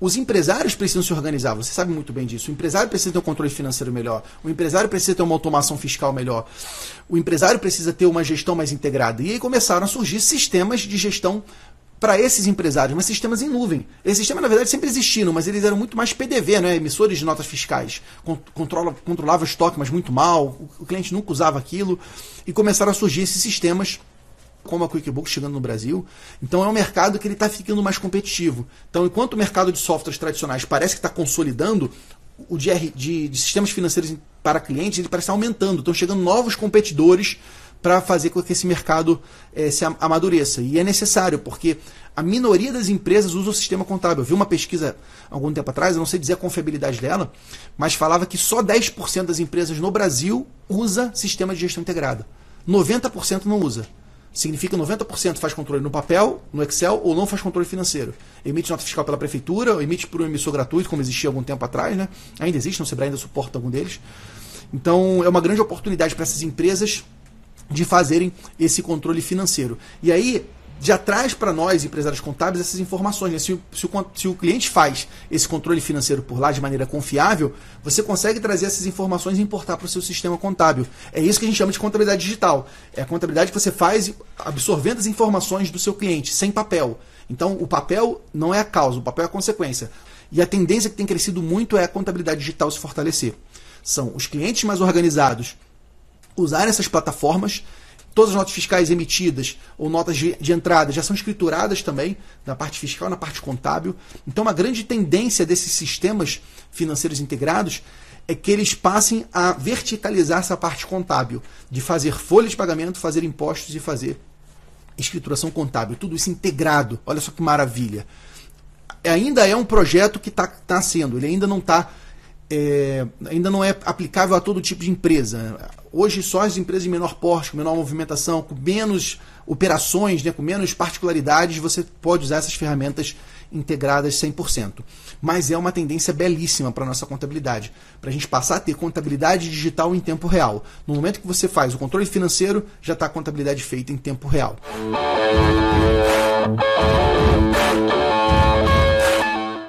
os empresários precisam se organizar, você sabe muito bem disso. O empresário precisa ter um controle financeiro melhor, o empresário precisa ter uma automação fiscal melhor, o empresário precisa ter uma gestão mais integrada. E aí começaram a surgir sistemas de gestão para esses empresários, mas sistemas em nuvem. Esses sistemas, na verdade, sempre existiram, mas eles eram muito mais PDV, né? emissores de notas fiscais. Controla, controlava o estoque, mas muito mal, o cliente nunca usava aquilo. E começaram a surgir esses sistemas como a QuickBooks chegando no Brasil. Então é um mercado que ele está ficando mais competitivo. Então, enquanto o mercado de softwares tradicionais parece que está consolidando, o de, de, de, sistemas financeiros para clientes ele parece estar aumentando. Estão chegando novos competidores para fazer com que esse mercado é, se amadureça. E é necessário, porque a minoria das empresas usa o sistema contábil. Eu vi uma pesquisa algum tempo atrás, eu não sei dizer a confiabilidade dela, mas falava que só 10% das empresas no Brasil usa sistema de gestão integrada. 90% não usa. Significa 90% faz controle no papel, no Excel, ou não faz controle financeiro. Emite nota fiscal pela prefeitura, emite por um emissor gratuito, como existia algum tempo atrás, né? Ainda existe, o Sebrae ainda suporta algum deles. Então é uma grande oportunidade para essas empresas de fazerem esse controle financeiro. E aí já traz para nós, empresários contábeis, essas informações. Né? Se, se, o, se, o, cliente faz esse controle financeiro por lá de maneira confiável, você consegue trazer essas informações e importar para o seu sistema contábil. É isso que a gente chama de contabilidade digital. É a contabilidade que você faz absorvendo as informações do seu cliente, sem papel. Então, o papel não é a causa, o papel é a consequência. E a tendência que tem crescido muito é a contabilidade digital se fortalecer. São os clientes mais organizados usarem essas plataformas Todas as notas fiscais emitidas ou notas de, de, entrada já são escrituradas também, na parte fiscal, na parte contábil. Então, uma grande tendência desses sistemas financeiros integrados é que eles passem a verticalizar essa parte contábil, de fazer folha de pagamento, fazer impostos e fazer escrituração contábil. Tudo isso integrado. Olha só que maravilha. Ainda é um projeto que está tá sendo, ele ainda não está é, ainda não é aplicável a todo tipo de empresa. Hoje, só as empresas de menor porte, com menor movimentação, com menos operações, né, com menos particularidades, você pode usar essas ferramentas integradas 100%. Mas é uma tendência belíssima para a nossa contabilidade, para a gente passar a ter contabilidade digital em tempo real. No momento que você faz o controle financeiro, já está a contabilidade feita em tempo real. Música